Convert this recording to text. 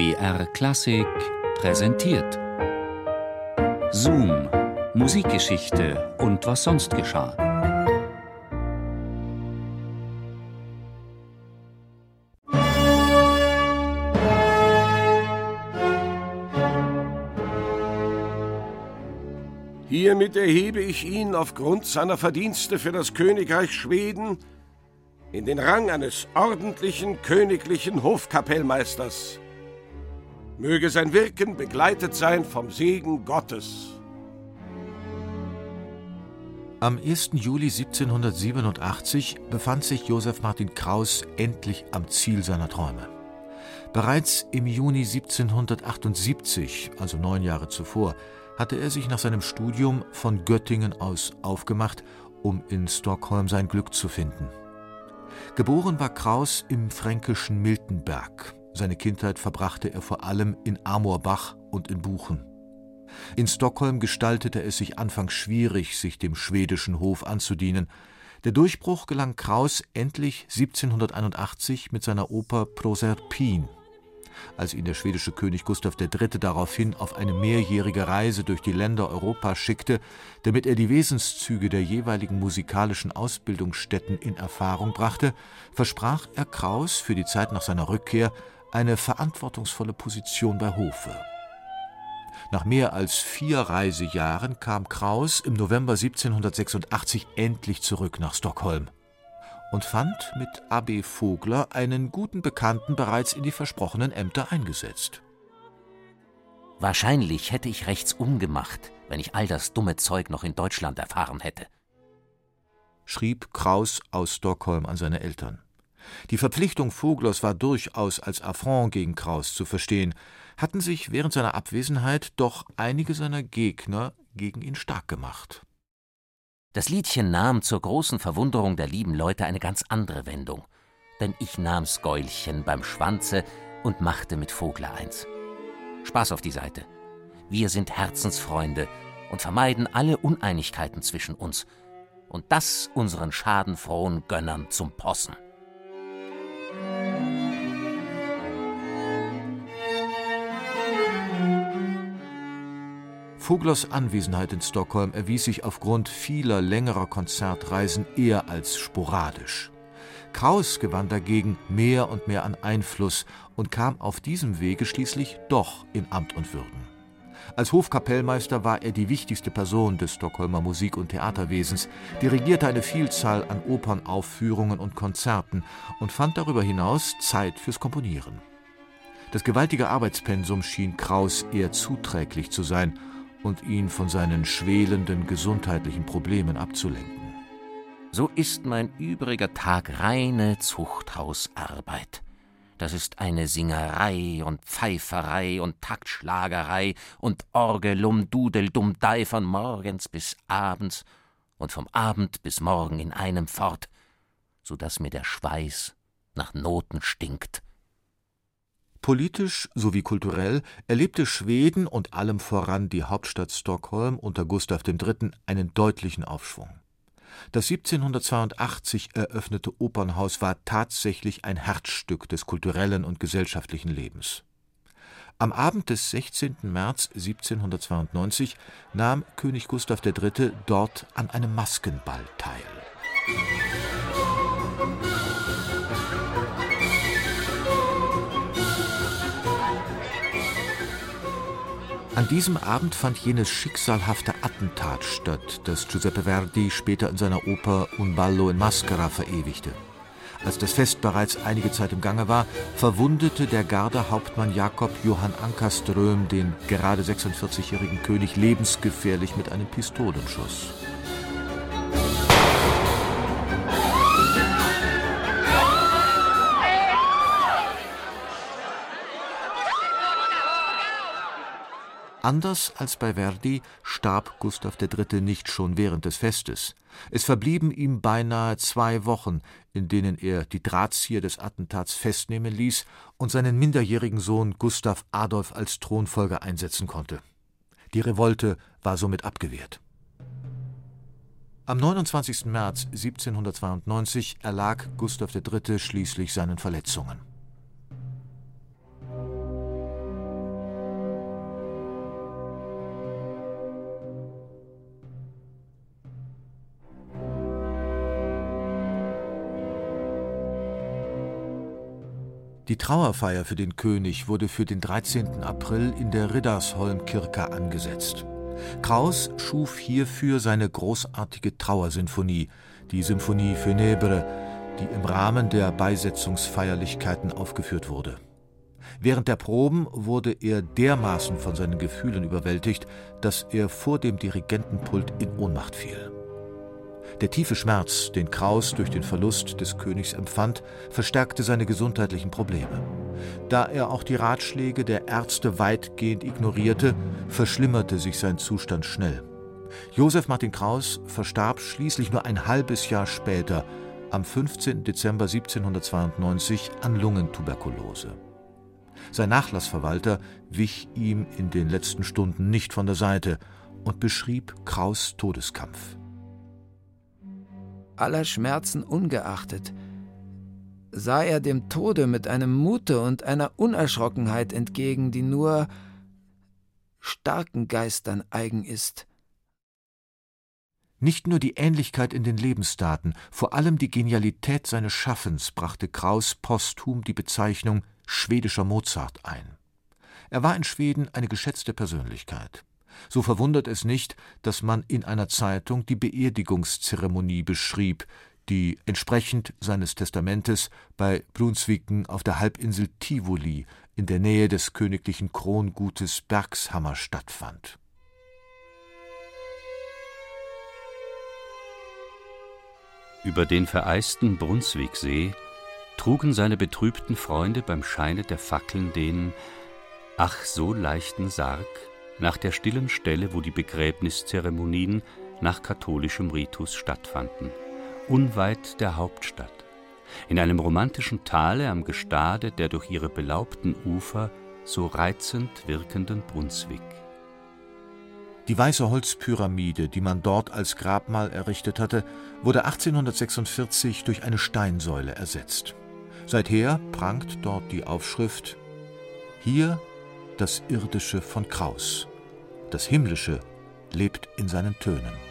BR Klassik präsentiert. Zoom, Musikgeschichte und was sonst geschah. Hiermit erhebe ich ihn aufgrund seiner Verdienste für das Königreich Schweden in den Rang eines ordentlichen königlichen Hofkapellmeisters. Möge sein Wirken begleitet sein vom Segen Gottes. Am 1. Juli 1787 befand sich Josef Martin Kraus endlich am Ziel seiner Träume. Bereits im Juni 1778, also neun Jahre zuvor, hatte er sich nach seinem Studium von Göttingen aus aufgemacht, um in Stockholm sein Glück zu finden. Geboren war Kraus im fränkischen Miltenberg. Seine Kindheit verbrachte er vor allem in Amorbach und in Buchen. In Stockholm gestaltete es sich anfangs schwierig, sich dem schwedischen Hof anzudienen. Der Durchbruch gelang Kraus endlich 1781 mit seiner Oper Proserpin als ihn der schwedische König Gustav III. daraufhin auf eine mehrjährige Reise durch die Länder Europas schickte, damit er die Wesenszüge der jeweiligen musikalischen Ausbildungsstätten in Erfahrung brachte, versprach er Kraus für die Zeit nach seiner Rückkehr eine verantwortungsvolle Position bei Hofe. Nach mehr als vier Reisejahren kam Kraus im November 1786 endlich zurück nach Stockholm und fand mit AB Vogler einen guten Bekannten bereits in die versprochenen Ämter eingesetzt. Wahrscheinlich hätte ich rechts umgemacht, wenn ich all das dumme Zeug noch in Deutschland erfahren hätte. Schrieb Kraus aus Stockholm an seine Eltern. Die Verpflichtung Voglers war durchaus als Affront gegen Kraus zu verstehen, hatten sich während seiner Abwesenheit doch einige seiner Gegner gegen ihn stark gemacht. Das Liedchen nahm zur großen Verwunderung der lieben Leute eine ganz andere Wendung, denn ich nahm's Gäulchen beim Schwanze und machte mit Vogler eins. Spaß auf die Seite. Wir sind Herzensfreunde und vermeiden alle Uneinigkeiten zwischen uns, und das unseren schadenfrohen Gönnern zum Possen. Voglers Anwesenheit in Stockholm erwies sich aufgrund vieler längerer Konzertreisen eher als sporadisch. Kraus gewann dagegen mehr und mehr an Einfluss und kam auf diesem Wege schließlich doch in Amt und Würden. Als Hofkapellmeister war er die wichtigste Person des Stockholmer Musik- und Theaterwesens, dirigierte eine Vielzahl an Opernaufführungen und Konzerten und fand darüber hinaus Zeit fürs Komponieren. Das gewaltige Arbeitspensum schien Kraus eher zuträglich zu sein und ihn von seinen schwelenden gesundheitlichen Problemen abzulenken. So ist mein übriger Tag reine Zuchthausarbeit. Das ist eine Singerei und Pfeiferei und Taktschlagerei und Orgelum, Dudeldum, Dei von morgens bis abends und vom Abend bis morgen in einem fort, so dass mir der Schweiß nach Noten stinkt Politisch sowie kulturell erlebte Schweden und allem voran die Hauptstadt Stockholm unter Gustav III. einen deutlichen Aufschwung. Das 1782 eröffnete Opernhaus war tatsächlich ein Herzstück des kulturellen und gesellschaftlichen Lebens. Am Abend des 16. März 1792 nahm König Gustav III. dort an einem Maskenball teil. An diesem Abend fand jenes schicksalhafte Attentat statt, das Giuseppe Verdi später in seiner Oper Un ballo in maschera verewigte. Als das Fest bereits einige Zeit im Gange war, verwundete der Gardehauptmann Jakob Johann Ankerström den gerade 46-jährigen König lebensgefährlich mit einem Pistolenschuss. Anders als bei Verdi starb Gustav III. nicht schon während des Festes. Es verblieben ihm beinahe zwei Wochen, in denen er die Drahtzieher des Attentats festnehmen ließ und seinen minderjährigen Sohn Gustav Adolf als Thronfolger einsetzen konnte. Die Revolte war somit abgewehrt. Am 29. März 1792 erlag Gustav III. schließlich seinen Verletzungen Die Trauerfeier für den König wurde für den 13. April in der Riddarsholm-Kirche angesetzt. Kraus schuf hierfür seine großartige Trauersinfonie, die Symphonie Funèbre, die im Rahmen der Beisetzungsfeierlichkeiten aufgeführt wurde. Während der Proben wurde er dermaßen von seinen Gefühlen überwältigt, dass er vor dem Dirigentenpult in Ohnmacht fiel. Der tiefe Schmerz, den Kraus durch den Verlust des Königs empfand, verstärkte seine gesundheitlichen Probleme. Da er auch die Ratschläge der Ärzte weitgehend ignorierte, verschlimmerte sich sein Zustand schnell. Josef Martin Kraus verstarb schließlich nur ein halbes Jahr später, am 15. Dezember 1792, an Lungentuberkulose. Sein Nachlassverwalter wich ihm in den letzten Stunden nicht von der Seite und beschrieb Kraus Todeskampf aller Schmerzen ungeachtet, sah er dem Tode mit einem Mute und einer Unerschrockenheit entgegen, die nur starken Geistern eigen ist. Nicht nur die Ähnlichkeit in den Lebensdaten, vor allem die Genialität seines Schaffens brachte Kraus posthum die Bezeichnung schwedischer Mozart ein. Er war in Schweden eine geschätzte Persönlichkeit. So verwundert es nicht, dass man in einer Zeitung die Beerdigungszeremonie beschrieb, die entsprechend seines Testamentes bei Brunsviken auf der Halbinsel Tivoli in der Nähe des königlichen Krongutes Bergshammer stattfand. Über den vereisten Brunswicksee trugen seine betrübten Freunde beim Scheine der Fackeln den, ach so leichten Sarg nach der stillen Stelle, wo die Begräbniszeremonien nach katholischem Ritus stattfanden, unweit der Hauptstadt, in einem romantischen Tale am Gestade der durch ihre belaubten Ufer so reizend wirkenden Brunswick. Die weiße Holzpyramide, die man dort als Grabmal errichtet hatte, wurde 1846 durch eine Steinsäule ersetzt. Seither prangt dort die Aufschrift Hier das Irdische von Kraus. Das Himmlische lebt in seinen Tönen.